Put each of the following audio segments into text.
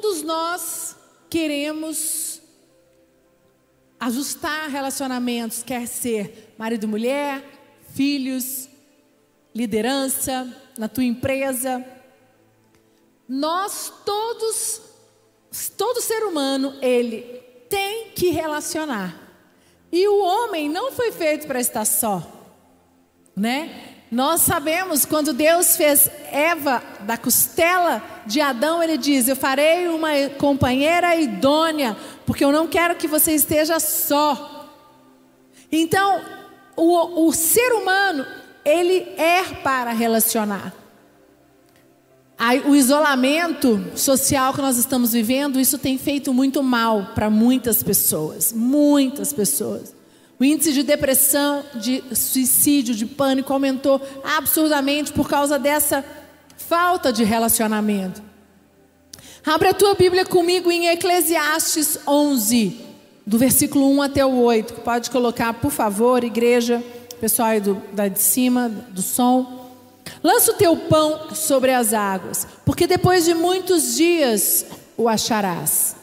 Todos nós queremos ajustar relacionamentos, quer ser marido e mulher, filhos, liderança, na tua empresa. Nós todos, todo ser humano, ele tem que relacionar. E o homem não foi feito para estar só, né? Nós sabemos quando Deus fez Eva da costela de Adão, ele diz: Eu farei uma companheira idônea, porque eu não quero que você esteja só. Então, o, o ser humano, ele é para relacionar. O isolamento social que nós estamos vivendo, isso tem feito muito mal para muitas pessoas, muitas pessoas. O índice de depressão, de suicídio, de pânico aumentou absurdamente por causa dessa falta de relacionamento. Abre a tua Bíblia comigo em Eclesiastes 11, do versículo 1 até o 8. Pode colocar, por favor, igreja, pessoal aí do, da de cima, do som. Lança o teu pão sobre as águas, porque depois de muitos dias o acharás.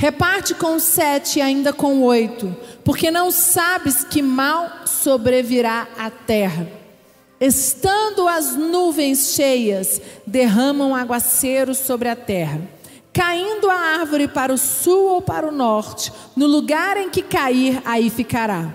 Reparte com sete e ainda com oito, porque não sabes que mal sobrevirá à terra. Estando as nuvens cheias, derramam aguaceiros sobre a terra. Caindo a árvore para o sul ou para o norte, no lugar em que cair, aí ficará.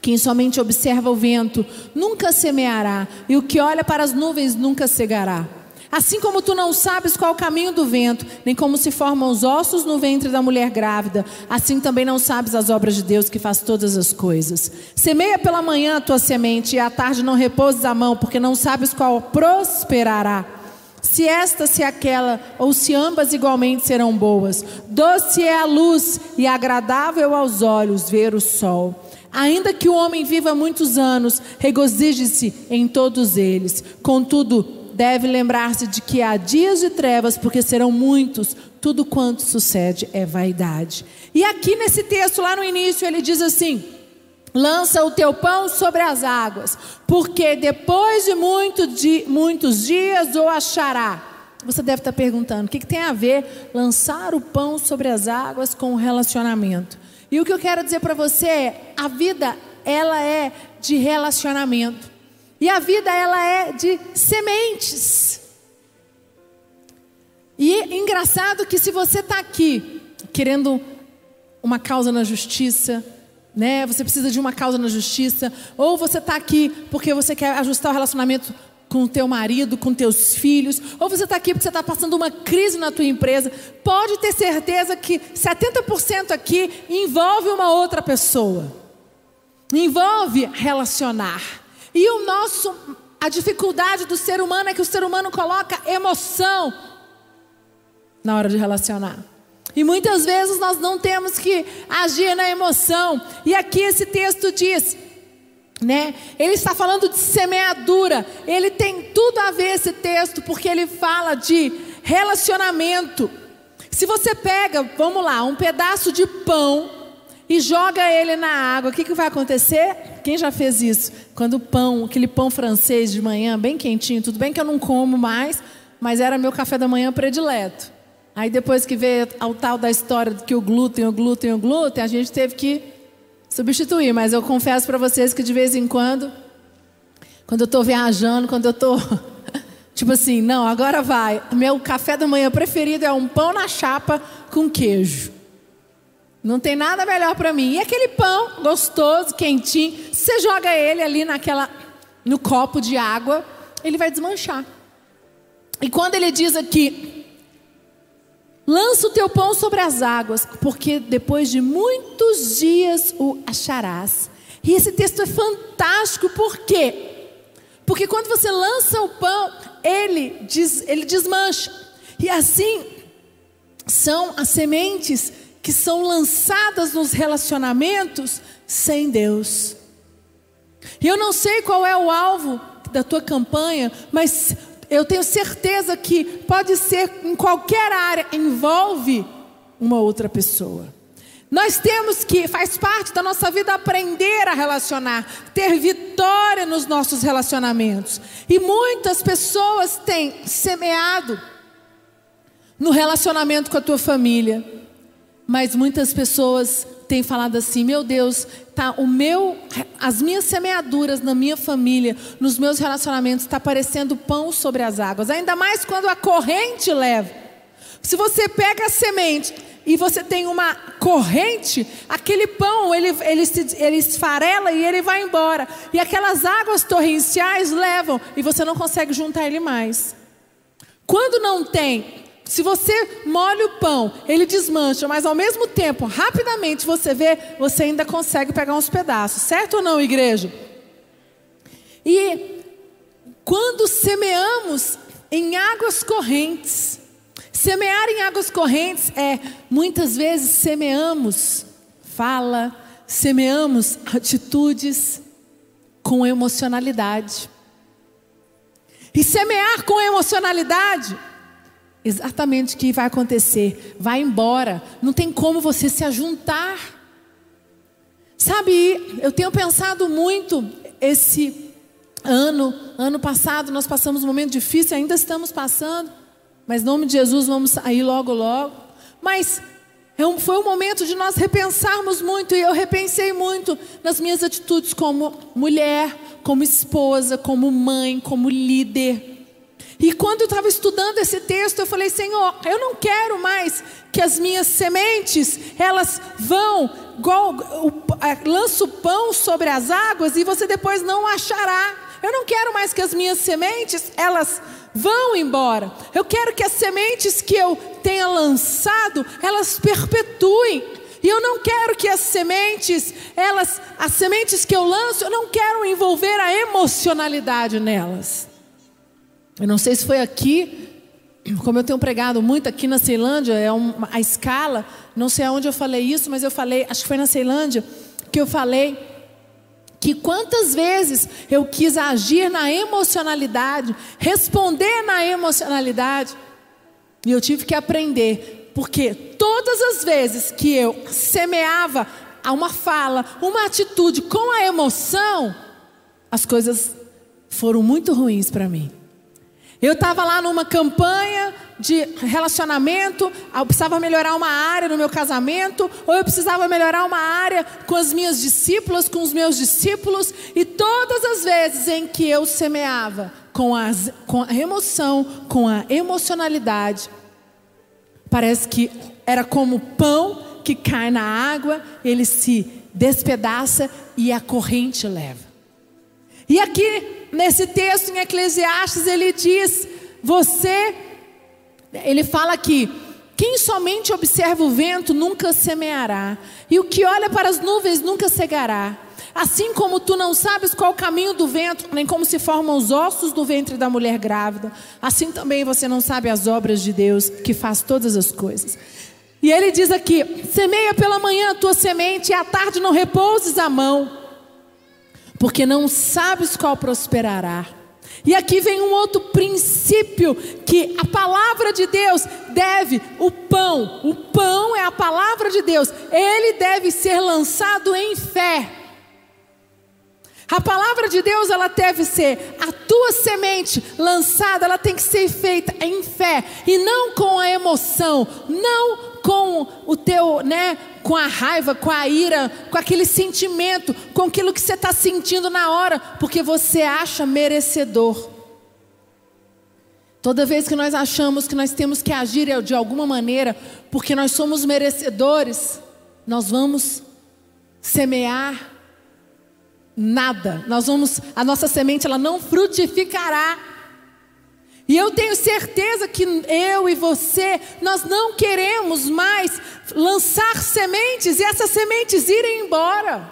Quem somente observa o vento nunca semeará, e o que olha para as nuvens nunca cegará. Assim como tu não sabes qual o caminho do vento, nem como se formam os ossos no ventre da mulher grávida, assim também não sabes as obras de Deus que faz todas as coisas. Semeia pela manhã a tua semente, e à tarde não repouses a mão, porque não sabes qual prosperará. Se esta, se aquela, ou se ambas igualmente serão boas. Doce é a luz e agradável aos olhos ver o sol. Ainda que o homem viva muitos anos, regozije-se em todos eles. Contudo, deve lembrar-se de que há dias de trevas, porque serão muitos, tudo quanto sucede é vaidade. E aqui nesse texto, lá no início, ele diz assim: lança o teu pão sobre as águas, porque depois de, muito de muitos dias o achará. Você deve estar perguntando: o que, que tem a ver lançar o pão sobre as águas com o relacionamento? E o que eu quero dizer para você é: a vida, ela é de relacionamento. E a vida ela é de sementes. E é engraçado que se você está aqui querendo uma causa na justiça, né? Você precisa de uma causa na justiça, ou você está aqui porque você quer ajustar o relacionamento com o teu marido, com teus filhos, ou você está aqui porque você está passando uma crise na tua empresa, pode ter certeza que 70% aqui envolve uma outra pessoa. Envolve relacionar. E o nosso, a dificuldade do ser humano é que o ser humano coloca emoção na hora de relacionar. E muitas vezes nós não temos que agir na emoção. E aqui esse texto diz, né? Ele está falando de semeadura. Ele tem tudo a ver esse texto porque ele fala de relacionamento. Se você pega, vamos lá, um pedaço de pão e joga ele na água, o que, que vai acontecer? Quem já fez isso? Quando o pão, aquele pão francês de manhã, bem quentinho, tudo bem que eu não como mais, mas era meu café da manhã predileto. Aí depois que veio ao tal da história que o glúten, o glúten, o glúten, a gente teve que substituir. Mas eu confesso para vocês que de vez em quando, quando eu estou viajando, quando eu estou tipo assim, não, agora vai. Meu café da manhã preferido é um pão na chapa com queijo. Não tem nada melhor para mim. E aquele pão gostoso, quentinho, você joga ele ali naquela no copo de água, ele vai desmanchar. E quando ele diz aqui, lança o teu pão sobre as águas, porque depois de muitos dias o acharás. E esse texto é fantástico, por quê? Porque quando você lança o pão, ele, diz, ele desmancha. E assim são as sementes que são lançadas nos relacionamentos sem Deus. E eu não sei qual é o alvo da tua campanha, mas eu tenho certeza que pode ser em qualquer área, envolve uma outra pessoa. Nós temos que, faz parte da nossa vida, aprender a relacionar, ter vitória nos nossos relacionamentos. E muitas pessoas têm semeado no relacionamento com a tua família. Mas muitas pessoas têm falado assim: "Meu Deus, tá o meu as minhas semeaduras na minha família, nos meus relacionamentos está parecendo pão sobre as águas, ainda mais quando a corrente leva. Se você pega a semente e você tem uma corrente, aquele pão ele, ele, se, ele esfarela e ele vai embora. E aquelas águas torrenciais levam e você não consegue juntar ele mais. Quando não tem, se você molha o pão, ele desmancha, mas ao mesmo tempo, rapidamente você vê, você ainda consegue pegar uns pedaços, certo ou não, igreja? E quando semeamos em águas correntes, Semear em águas correntes é, muitas vezes, semeamos fala, semeamos atitudes com emocionalidade. E semear com emocionalidade, exatamente o que vai acontecer? Vai embora, não tem como você se ajuntar. Sabe, eu tenho pensado muito esse ano, ano passado, nós passamos um momento difícil, ainda estamos passando. Mas em nome de Jesus vamos sair logo, logo. Mas é foi um momento de nós repensarmos muito, e eu repensei muito nas minhas atitudes como mulher, como esposa, como mãe, como líder. E quando eu estava estudando esse texto, eu falei, Senhor, eu não quero mais que as minhas sementes, elas vão, igual, lanço pão sobre as águas e você depois não achará. Eu não quero mais que as minhas sementes, elas vão embora. Eu quero que as sementes que eu tenha lançado, elas perpetuem. E eu não quero que as sementes, elas, as sementes que eu lanço, eu não quero envolver a emocionalidade nelas. Eu não sei se foi aqui, como eu tenho pregado muito aqui na Ceilândia, é uma, a escala, não sei aonde eu falei isso, mas eu falei, acho que foi na Ceilândia, que eu falei que quantas vezes eu quis agir na emocionalidade, responder na emocionalidade, e eu tive que aprender, porque todas as vezes que eu semeava uma fala, uma atitude com a emoção, as coisas foram muito ruins para mim. Eu estava lá numa campanha de relacionamento, eu precisava melhorar uma área no meu casamento, ou eu precisava melhorar uma área com as minhas discípulas, com os meus discípulos, e todas as vezes em que eu semeava com, as, com a emoção, com a emocionalidade, parece que era como pão que cai na água, ele se despedaça e a corrente leva. E aqui, nesse texto em Eclesiastes, ele diz: Você, ele fala aqui, quem somente observa o vento nunca semeará, e o que olha para as nuvens nunca cegará. Assim como tu não sabes qual o caminho do vento, nem como se formam os ossos do ventre da mulher grávida, assim também você não sabe as obras de Deus que faz todas as coisas. E ele diz aqui: semeia pela manhã a tua semente, e à tarde não repouses a mão porque não sabes qual prosperará. E aqui vem um outro princípio que a palavra de Deus deve, o pão, o pão é a palavra de Deus, ele deve ser lançado em fé. A palavra de Deus, ela deve ser a tua semente lançada, ela tem que ser feita em fé e não com a emoção, não com o teu, né, com a raiva, com a ira, com aquele sentimento, com aquilo que você está sentindo na hora, porque você acha merecedor. Toda vez que nós achamos que nós temos que agir de alguma maneira, porque nós somos merecedores, nós vamos semear nada. Nós vamos, a nossa semente ela não frutificará. E eu tenho certeza que eu e você, nós não queremos mais lançar sementes e essas sementes irem embora.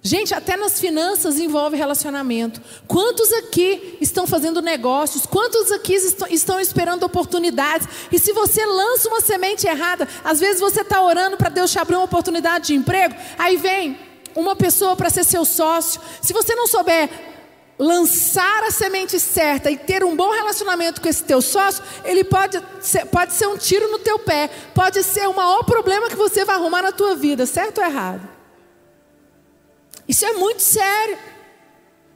Gente, até nas finanças envolve relacionamento. Quantos aqui estão fazendo negócios? Quantos aqui estão esperando oportunidades? E se você lança uma semente errada, às vezes você está orando para Deus te abrir uma oportunidade de emprego, aí vem uma pessoa para ser seu sócio. Se você não souber lançar a semente certa e ter um bom relacionamento com esse teu sócio, ele pode ser, pode ser um tiro no teu pé, pode ser o maior problema que você vai arrumar na tua vida, certo ou errado? Isso é muito sério.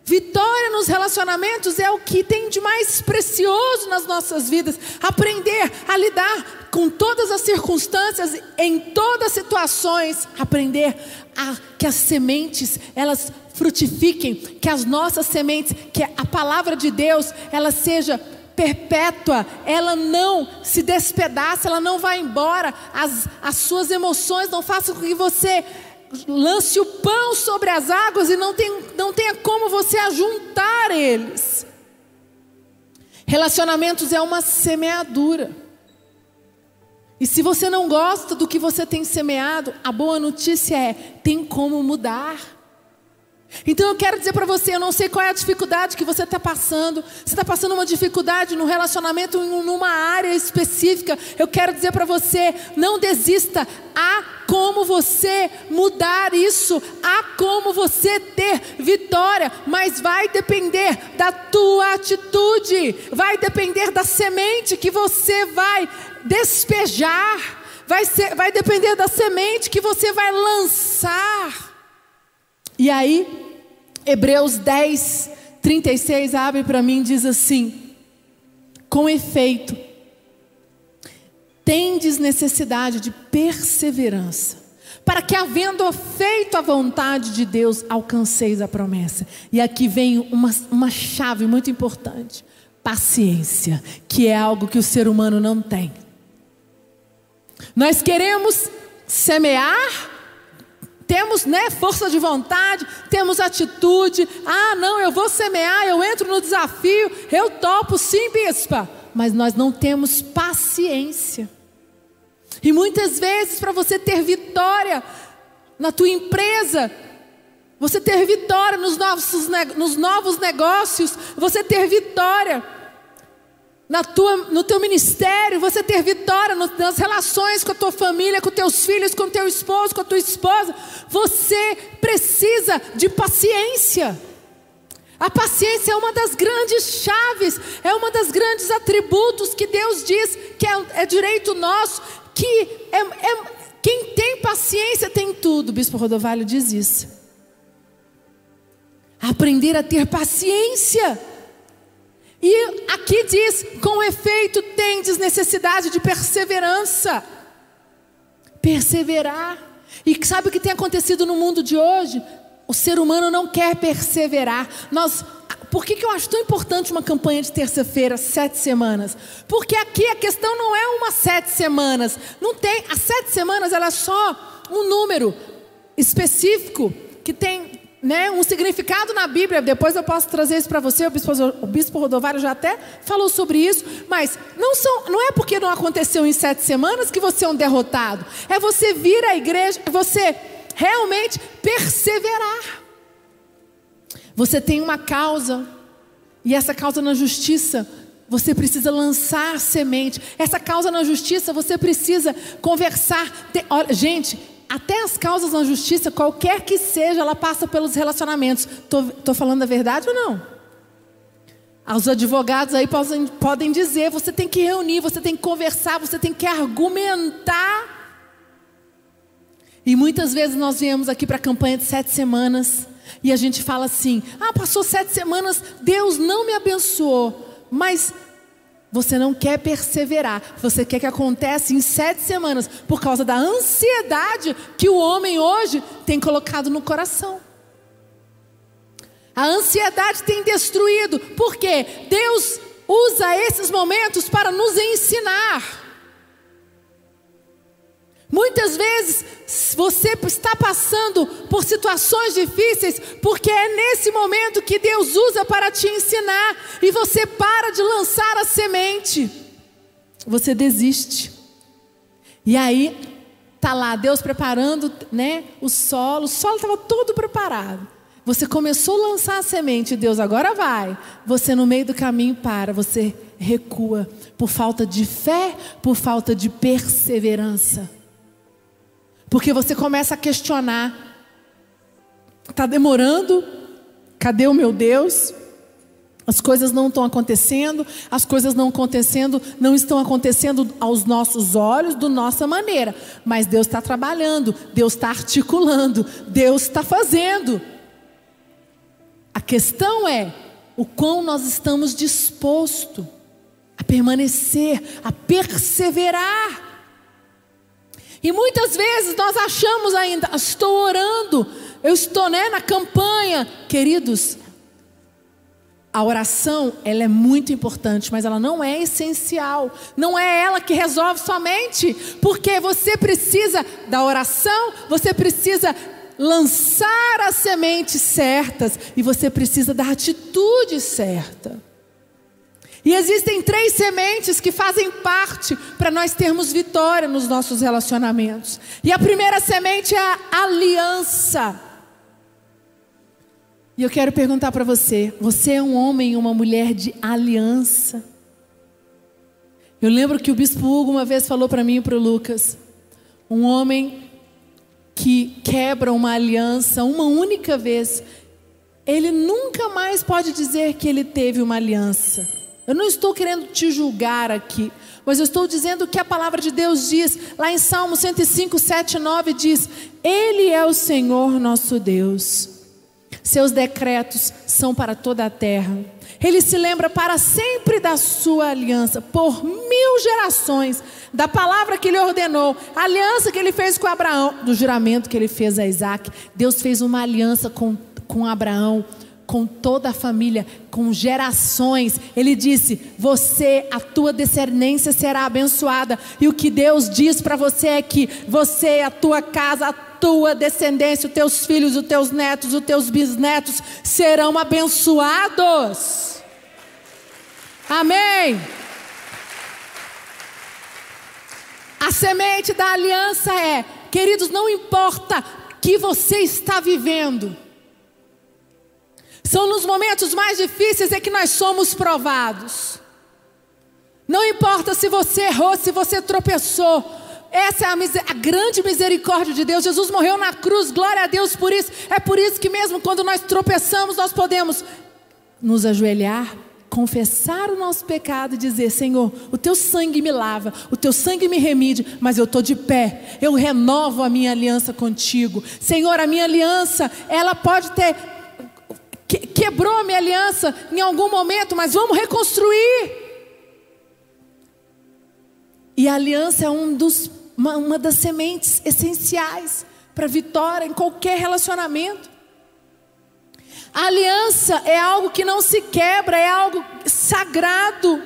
Vitória nos relacionamentos é o que tem de mais precioso nas nossas vidas. Aprender a lidar com todas as circunstâncias, em todas as situações. Aprender a que as sementes elas frutifiquem, que as nossas sementes, que a palavra de Deus ela seja perpétua, ela não se despedaça, ela não vai embora, as, as suas emoções não façam com que você lance o pão sobre as águas e não, tem, não tenha como você ajuntar eles. Relacionamentos é uma semeadura. E se você não gosta do que você tem semeado, a boa notícia é: tem como mudar. Então eu quero dizer para você, eu não sei qual é a dificuldade que você está passando. Você está passando uma dificuldade no relacionamento em numa área específica. Eu quero dizer para você, não desista. Há como você mudar isso. Há como você ter vitória. Mas vai depender da tua atitude. Vai depender da semente que você vai despejar. Vai, ser, vai depender da semente que você vai lançar. E aí, Hebreus 10, 36 abre para mim diz assim: Com efeito, tendes necessidade de perseverança, para que, havendo feito a vontade de Deus, alcanceis a promessa. E aqui vem uma, uma chave muito importante: paciência, que é algo que o ser humano não tem. Nós queremos semear temos né, força de vontade, temos atitude. Ah, não, eu vou semear, eu entro no desafio, eu topo sim, bispa. Mas nós não temos paciência. E muitas vezes, para você ter vitória na tua empresa, você ter vitória nos novos, nos novos negócios, você ter vitória na tua, no teu ministério, você ter vitória nas relações com a tua família, com teus filhos, com teu esposo, com a tua esposa, você precisa de paciência. A paciência é uma das grandes chaves, é uma das grandes atributos que Deus diz que é, é direito nosso, que é, é, quem tem paciência tem tudo. O Bispo Rodovalho diz isso. Aprender a ter paciência. E aqui diz: com efeito, tendes necessidade de perseverança. Perseverar. E sabe o que tem acontecido no mundo de hoje? O ser humano não quer perseverar. Nós, por que, que eu acho tão importante uma campanha de terça-feira, sete semanas? Porque aqui a questão não é uma sete semanas. Não tem. As sete semanas ela é só um número específico que tem né, um significado na Bíblia. Depois eu posso trazer isso para você. O bispo, o bispo Rodovário já até falou sobre isso. Mas não, são, não é porque não aconteceu em sete semanas que você é um derrotado. É você vir à igreja, é você realmente perseverar. Você tem uma causa, e essa causa na justiça, você precisa lançar semente. Essa causa na justiça, você precisa conversar. Olha, gente, até as causas na justiça, qualquer que seja, ela passa pelos relacionamentos. Estou falando a verdade ou não? Os advogados aí podem, podem dizer: você tem que reunir, você tem que conversar, você tem que argumentar. E muitas vezes nós viemos aqui para a campanha de sete semanas e a gente fala assim: ah, passou sete semanas, Deus não me abençoou, mas você não quer perseverar, você quer que aconteça em sete semanas, por causa da ansiedade que o homem hoje tem colocado no coração. A ansiedade tem destruído, porque Deus usa esses momentos para nos ensinar. Muitas vezes você está passando por situações difíceis, porque é nesse momento que Deus usa para te ensinar, e você para de lançar a semente, você desiste. E aí tá lá Deus preparando, né, o solo, o solo estava todo preparado. Você começou a lançar a semente, Deus agora vai. Você no meio do caminho para, você recua por falta de fé, por falta de perseverança. Porque você começa a questionar: está demorando? Cadê o meu Deus? As coisas não estão acontecendo, as coisas não acontecendo, não estão acontecendo aos nossos olhos, da nossa maneira. Mas Deus está trabalhando, Deus está articulando, Deus está fazendo. questão é o quão nós estamos dispostos a permanecer, a perseverar. E muitas vezes nós achamos ainda, estou orando, eu estou né, na campanha. Queridos, a oração, ela é muito importante, mas ela não é essencial. Não é ela que resolve somente, porque você precisa da oração, você precisa lançar as sementes certas e você precisa da atitude certa. E existem três sementes que fazem parte para nós termos vitória nos nossos relacionamentos. E a primeira semente é a aliança. E eu quero perguntar para você: você é um homem e uma mulher de aliança? Eu lembro que o bispo Hugo uma vez falou para mim e para o Lucas: um homem que quebra uma aliança uma única vez, ele nunca mais pode dizer que ele teve uma aliança. Eu não estou querendo te julgar aqui, mas eu estou dizendo que a palavra de Deus diz, lá em Salmo 105, 7 9, diz: Ele é o Senhor nosso Deus, seus decretos são para toda a terra. Ele se lembra para sempre da sua aliança, por mil gerações, da palavra que ele ordenou, a aliança que ele fez com Abraão, do juramento que ele fez a Isaac. Deus fez uma aliança com, com Abraão, com toda a família, com gerações. Ele disse: Você, a tua descendência será abençoada. E o que Deus diz para você é que você, a tua casa, a tua descendência, os teus filhos, os teus netos, os teus bisnetos serão abençoados. Amém. A semente da aliança é, queridos, não importa que você está vivendo. São nos momentos mais difíceis é que nós somos provados. Não importa se você errou, se você tropeçou. Essa é a, a, grande misericórdia de Deus. Jesus morreu na cruz, glória a Deus por isso. É por isso que, mesmo quando nós tropeçamos, nós podemos nos ajoelhar, confessar o nosso pecado e dizer: Senhor, o teu sangue me lava, o teu sangue me remide, mas eu estou de pé, eu renovo a minha aliança contigo. Senhor, a minha aliança, ela pode ter quebrou a minha aliança em algum momento, mas vamos reconstruir. E a aliança é um dos, uma, uma das sementes essenciais para vitória em qualquer relacionamento. A aliança é algo que não se quebra, é algo sagrado.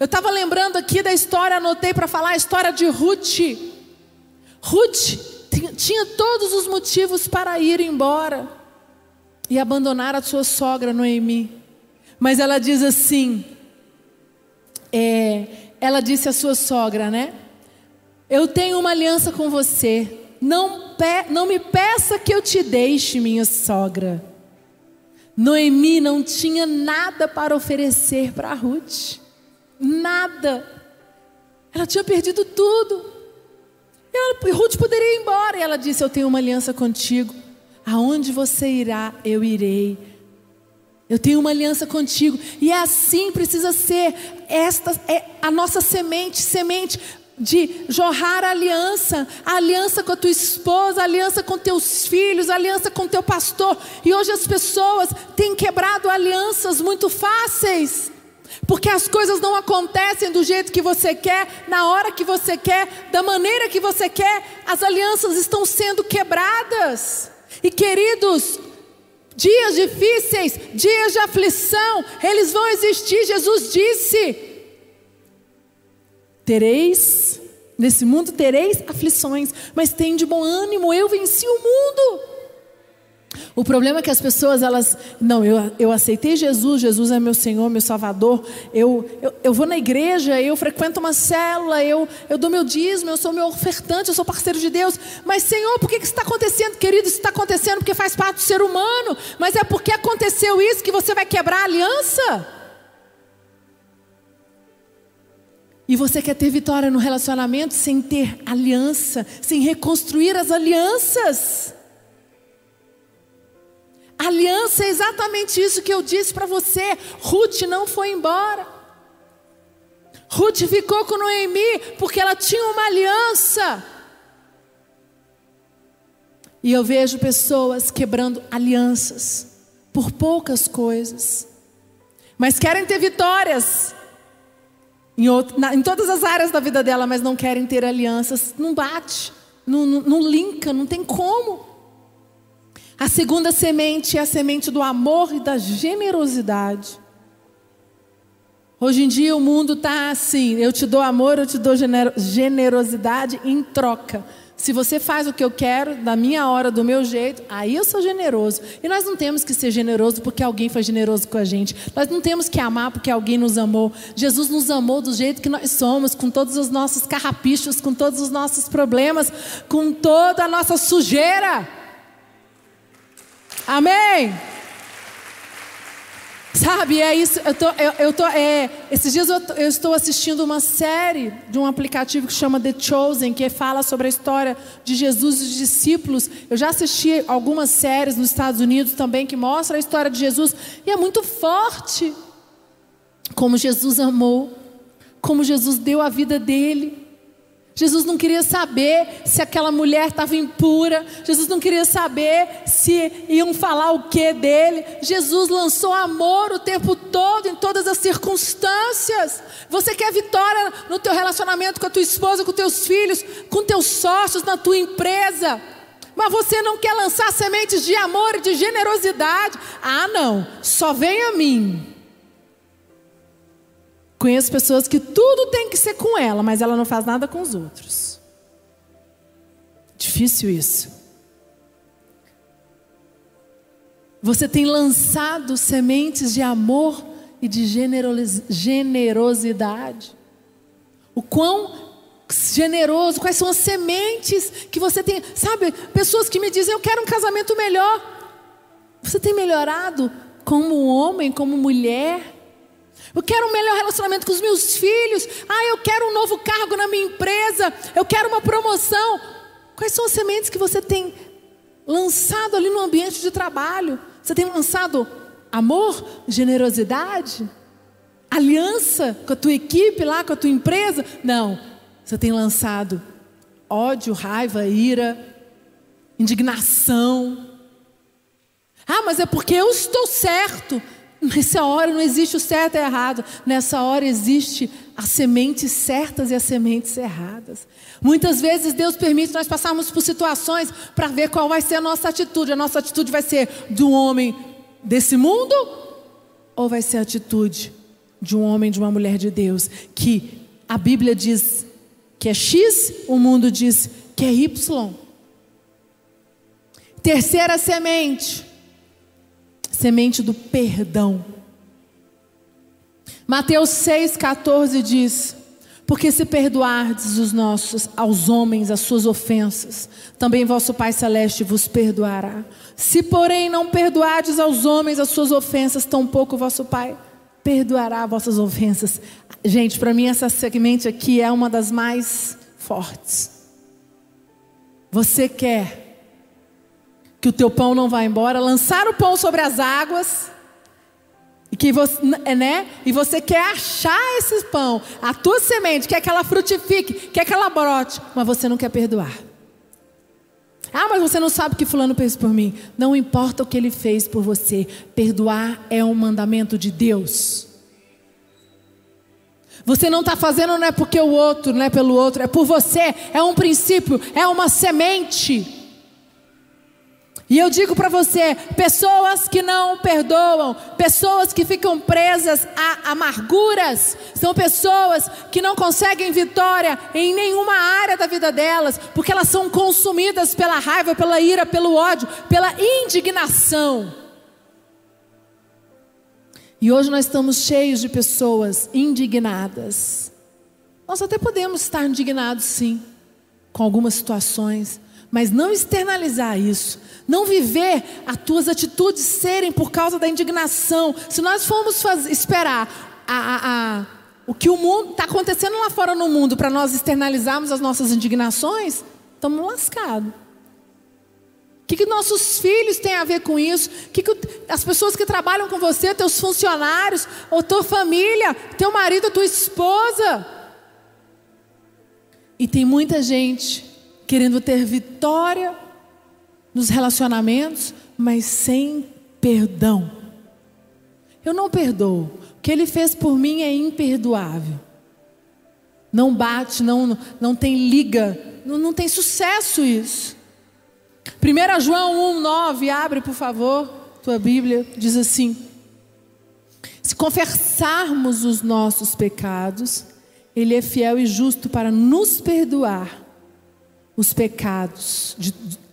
Eu estava lembrando aqui da história, anotei para falar a história de Ruth. Ruth tinha todos os motivos para ir embora e abandonar a sua sogra Noemi. Mas ela diz assim: é, ela disse à sua sogra, né? Eu tenho uma aliança com você. Não, pe, não me peça que eu te deixe, minha sogra. Noemi não tinha nada para oferecer para Ruth. Nada. Ela tinha perdido tudo. Ela, Ruth poderia ir embora. E ela disse: Eu tenho uma aliança contigo. Aonde você irá, eu irei. Eu tenho uma aliança contigo. E é assim precisa ser. Esta é a nossa semente, semente de jorrar a aliança, a aliança com a tua esposa, a aliança com teus filhos, a aliança com teu pastor. E hoje as pessoas têm quebrado alianças muito fáceis. Porque as coisas não acontecem do jeito que você quer, na hora que você quer, da maneira que você quer, as alianças estão sendo quebradas. E queridos, dias difíceis, dias de aflição, eles vão existir. Jesus disse: Tereis, nesse mundo tereis aflições, mas tem de bom ânimo, eu venci o mundo. O problema é que as pessoas, elas, não, eu, eu aceitei Jesus, Jesus é meu Senhor, meu Salvador, eu, eu, eu vou na igreja, eu frequento uma célula, eu, eu dou meu dízimo, eu sou meu ofertante, eu sou parceiro de Deus, mas Senhor, por que, que isso está acontecendo, querido? Isso está ser humano, mas é porque aconteceu isso que você vai quebrar a aliança? E você quer ter vitória no relacionamento sem ter aliança, sem reconstruir as alianças. Aliança é exatamente isso que eu disse para você. Ruth não foi embora. Ruth ficou com Noemi porque ela tinha uma aliança. E eu vejo pessoas quebrando alianças por poucas coisas, mas querem ter vitórias em, outro, na, em todas as áreas da vida dela, mas não querem ter alianças. Não bate, não, não, não linka, não tem como. A segunda semente é a semente do amor e da generosidade. Hoje em dia o mundo está assim: eu te dou amor, eu te dou generosidade em troca. Se você faz o que eu quero, da minha hora, do meu jeito, aí eu sou generoso. E nós não temos que ser generoso porque alguém foi generoso com a gente. Nós não temos que amar porque alguém nos amou. Jesus nos amou do jeito que nós somos, com todos os nossos carrapichos, com todos os nossos problemas, com toda a nossa sujeira. Amém? Sabe, é isso. Eu tô, eu, eu tô, é, esses dias eu, eu, estou assistindo uma série de um aplicativo que chama The Chosen, que fala sobre a história de Jesus e os discípulos. Eu já assisti algumas séries nos Estados Unidos também que mostram a história de Jesus e é muito forte como Jesus amou, como Jesus deu a vida dele. Jesus não queria saber se aquela mulher estava impura. Jesus não queria saber se iam falar o que dele. Jesus lançou amor o tempo todo, em todas as circunstâncias. Você quer vitória no teu relacionamento com a tua esposa, com teus filhos, com teus sócios, na tua empresa. Mas você não quer lançar sementes de amor e de generosidade. Ah, não. Só vem a mim. Conheço pessoas que tudo tem que ser com ela, mas ela não faz nada com os outros. Difícil isso. Você tem lançado sementes de amor e de generosidade. O quão generoso, quais são as sementes que você tem. Sabe, pessoas que me dizem, eu quero um casamento melhor. Você tem melhorado como homem, como mulher? Eu quero um melhor relacionamento com os meus filhos. Ah, eu quero um novo cargo na minha empresa. Eu quero uma promoção. Quais são as sementes que você tem lançado ali no ambiente de trabalho? Você tem lançado amor, generosidade, aliança com a tua equipe lá, com a tua empresa? Não. Você tem lançado ódio, raiva, ira, indignação. Ah, mas é porque eu estou certo. Nessa hora não existe o certo e o errado. Nessa hora existe as sementes certas e as sementes erradas. Muitas vezes Deus permite nós passarmos por situações para ver qual vai ser a nossa atitude. A nossa atitude vai ser um homem desse mundo ou vai ser a atitude de um homem, de uma mulher de Deus, que a Bíblia diz que é X, o mundo diz que é Y. Terceira semente semente do perdão. Mateus 6,14 diz: Porque se perdoardes os nossos, aos homens as suas ofensas, também vosso Pai Celeste vos perdoará. Se, porém, não perdoardes aos homens as suas ofensas, tampouco vosso Pai perdoará vossas ofensas. Gente, para mim, essa semente aqui é uma das mais fortes. Você quer que o teu pão não vá embora, lançar o pão sobre as águas, e que você, né? E você quer achar esse pão, a tua semente, quer que ela frutifique, quer que ela brote, mas você não quer perdoar. Ah, mas você não sabe o que fulano fez por mim. Não importa o que ele fez por você, perdoar é um mandamento de Deus. Você não está fazendo não é porque o outro, não é pelo outro, é por você, é um princípio, é uma semente. E eu digo para você: pessoas que não perdoam, pessoas que ficam presas a amarguras, são pessoas que não conseguem vitória em nenhuma área da vida delas, porque elas são consumidas pela raiva, pela ira, pelo ódio, pela indignação. E hoje nós estamos cheios de pessoas indignadas. Nós até podemos estar indignados, sim, com algumas situações, mas não externalizar isso, não viver as tuas atitudes serem por causa da indignação. Se nós formos fazer, esperar a, a, a, o que o mundo está acontecendo lá fora no mundo para nós externalizarmos as nossas indignações, estamos lascados. O que, que nossos filhos têm a ver com isso? O que, que as pessoas que trabalham com você, teus funcionários, ou tua família, teu marido, tua esposa? E tem muita gente querendo ter vitória nos relacionamentos, mas sem perdão. Eu não perdoo. O que ele fez por mim é imperdoável. Não bate, não, não tem liga, não, não tem sucesso isso. 1 João 1, 9, abre por favor, tua Bíblia, diz assim: Se confessarmos os nossos pecados, Ele é fiel e justo para nos perdoar os pecados.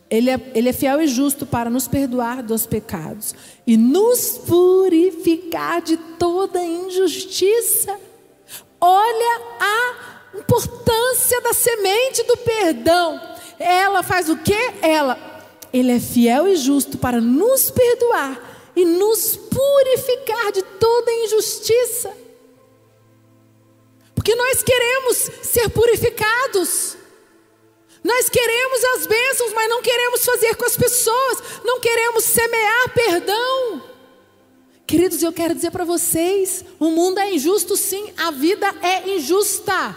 Ele, é, ele é fiel e justo para nos perdoar dos pecados e nos purificar de toda injustiça. Olha a importância da semente do perdão. Ela faz o que? Ela, ele é fiel e justo para nos perdoar e nos purificar de toda injustiça. Porque nós queremos ser purificados. Nós queremos as bênçãos, mas não queremos fazer com as pessoas, não queremos semear perdão. Queridos, eu quero dizer para vocês: o mundo é injusto, sim, a vida é injusta.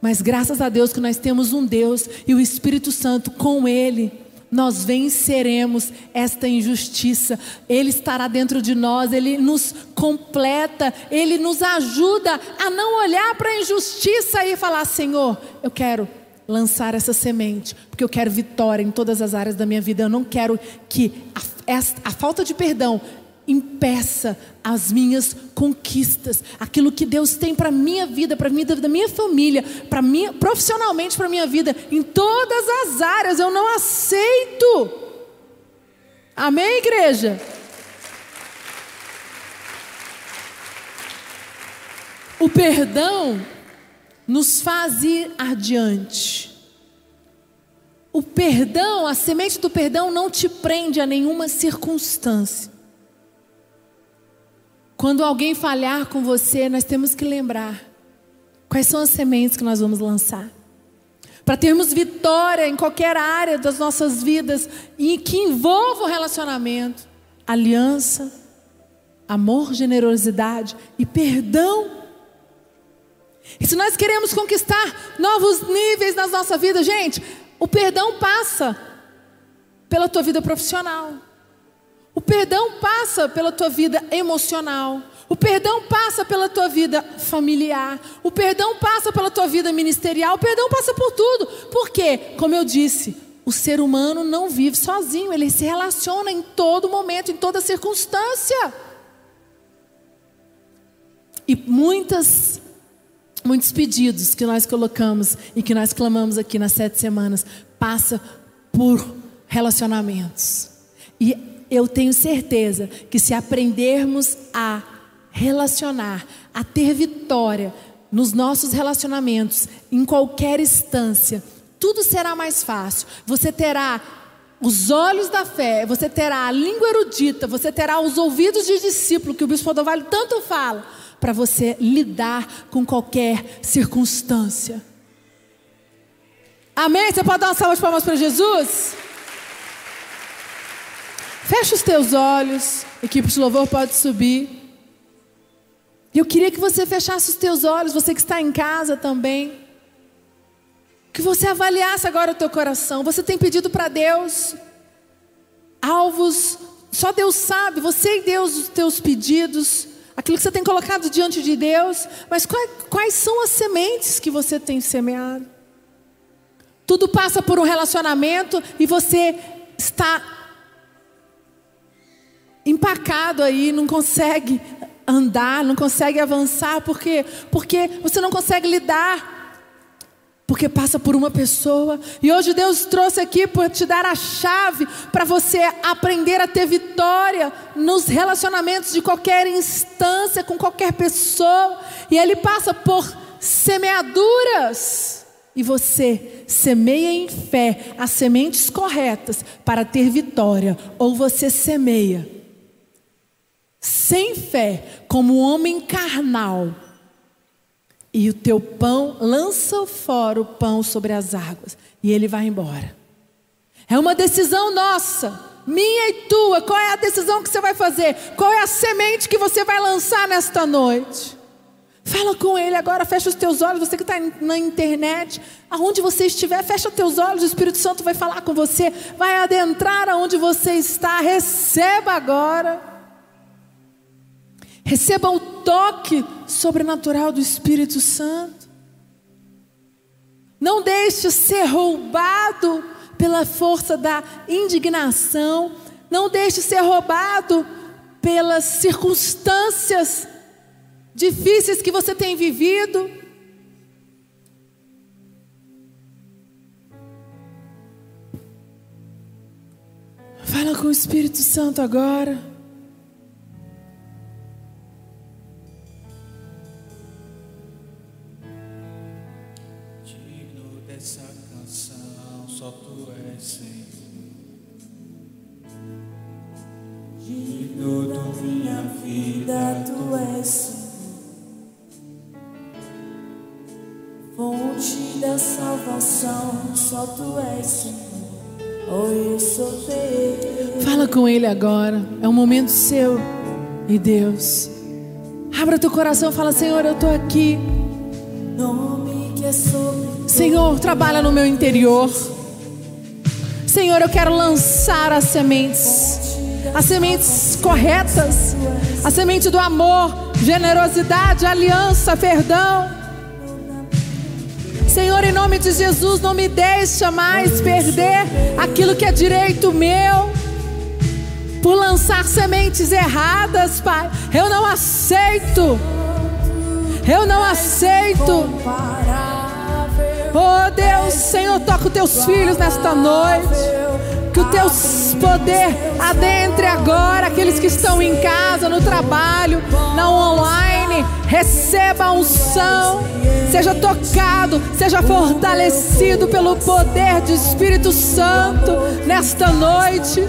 Mas graças a Deus que nós temos um Deus e o Espírito Santo com Ele nós venceremos esta injustiça. Ele estará dentro de nós, ele nos completa, ele nos ajuda a não olhar para a injustiça e falar: Senhor, eu quero lançar essa semente, porque eu quero vitória em todas as áreas da minha vida. Eu não quero que a, a falta de perdão impeça as minhas conquistas, aquilo que Deus tem para minha vida, para a vida da minha família, para mim, profissionalmente para minha vida, em todas as áreas, eu não aceito. Amém, igreja? O perdão nos faz ir adiante. O perdão, a semente do perdão não te prende a nenhuma circunstância. Quando alguém falhar com você, nós temos que lembrar quais são as sementes que nós vamos lançar. Para termos vitória em qualquer área das nossas vidas e que envolva o relacionamento, aliança, amor, generosidade e perdão. E se nós queremos conquistar novos níveis na nossa vida, gente, o perdão passa pela tua vida profissional. O perdão passa pela tua vida emocional. O perdão passa pela tua vida familiar. O perdão passa pela tua vida ministerial. O perdão passa por tudo. Porque, como eu disse, o ser humano não vive sozinho. Ele se relaciona em todo momento, em toda circunstância. E muitas, muitos pedidos que nós colocamos e que nós clamamos aqui nas sete semanas passa por relacionamentos. E eu tenho certeza que se aprendermos a relacionar, a ter vitória nos nossos relacionamentos, em qualquer instância, tudo será mais fácil. Você terá os olhos da fé, você terá a língua erudita, você terá os ouvidos de discípulo, que o bispo Odovalho tanto fala, para você lidar com qualquer circunstância. Amém? Você pode dar uma salva de palmas para Jesus? Fecha os teus olhos, equipe de louvor pode subir. Eu queria que você fechasse os teus olhos, você que está em casa também. Que você avaliasse agora o teu coração. Você tem pedido para Deus alvos, só Deus sabe, você e Deus os teus pedidos, aquilo que você tem colocado diante de Deus, mas quais, quais são as sementes que você tem semeado? Tudo passa por um relacionamento e você está empacado aí, não consegue andar, não consegue avançar, por quê? Porque você não consegue lidar. Porque passa por uma pessoa, e hoje Deus trouxe aqui para te dar a chave para você aprender a ter vitória nos relacionamentos de qualquer instância, com qualquer pessoa, e Ele passa por semeaduras, e você semeia em fé as sementes corretas para ter vitória, ou você semeia sem fé, como homem carnal, e o teu pão lança fora o pão sobre as águas, e ele vai embora. É uma decisão nossa, minha e tua. Qual é a decisão que você vai fazer? Qual é a semente que você vai lançar nesta noite? Fala com Ele agora, fecha os teus olhos, você que está na internet, aonde você estiver, fecha os teus olhos, o Espírito Santo vai falar com você, vai adentrar aonde você está, receba agora. Receba o toque sobrenatural do Espírito Santo. Não deixe ser roubado pela força da indignação, não deixe ser roubado pelas circunstâncias difíceis que você tem vivido. Fala com o Espírito Santo agora. Dessa canção, só tu és Senhor. Digno da minha vida, tu és Senhor. Fonte da salvação, só tu és Senhor. Oh, eu sou teu. Fala com Ele agora. É um momento seu e Deus. Abra teu coração e fala: Senhor, eu estou aqui. Nome que é sobre Senhor, trabalha no meu interior. Senhor, eu quero lançar as sementes, as sementes corretas, a semente do amor, generosidade, aliança, perdão. Senhor, em nome de Jesus, não me deixa mais perder aquilo que é direito meu, por lançar sementes erradas, Pai. Eu não aceito, eu não aceito. Oh Deus, Senhor, toca os teus filhos nesta noite. Que o teu poder adentre agora aqueles que estão em casa, no trabalho, na online. Receba a unção. Seja tocado, seja fortalecido pelo poder do Espírito Santo nesta noite.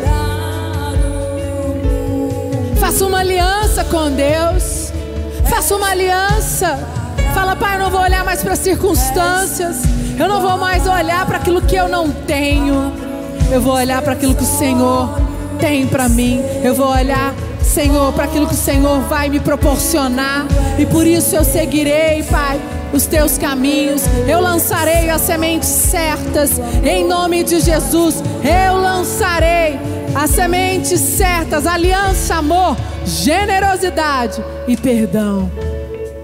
Faça uma aliança com Deus. Faça uma aliança. Fala, Pai, eu não vou olhar mais para as circunstâncias. Eu não vou mais olhar para aquilo que eu não tenho. Eu vou olhar para aquilo que o Senhor tem para mim. Eu vou olhar, Senhor, para aquilo que o Senhor vai me proporcionar. E por isso eu seguirei, Pai, os teus caminhos. Eu lançarei as sementes certas. Em nome de Jesus, eu lançarei as sementes certas: aliança, amor, generosidade e perdão.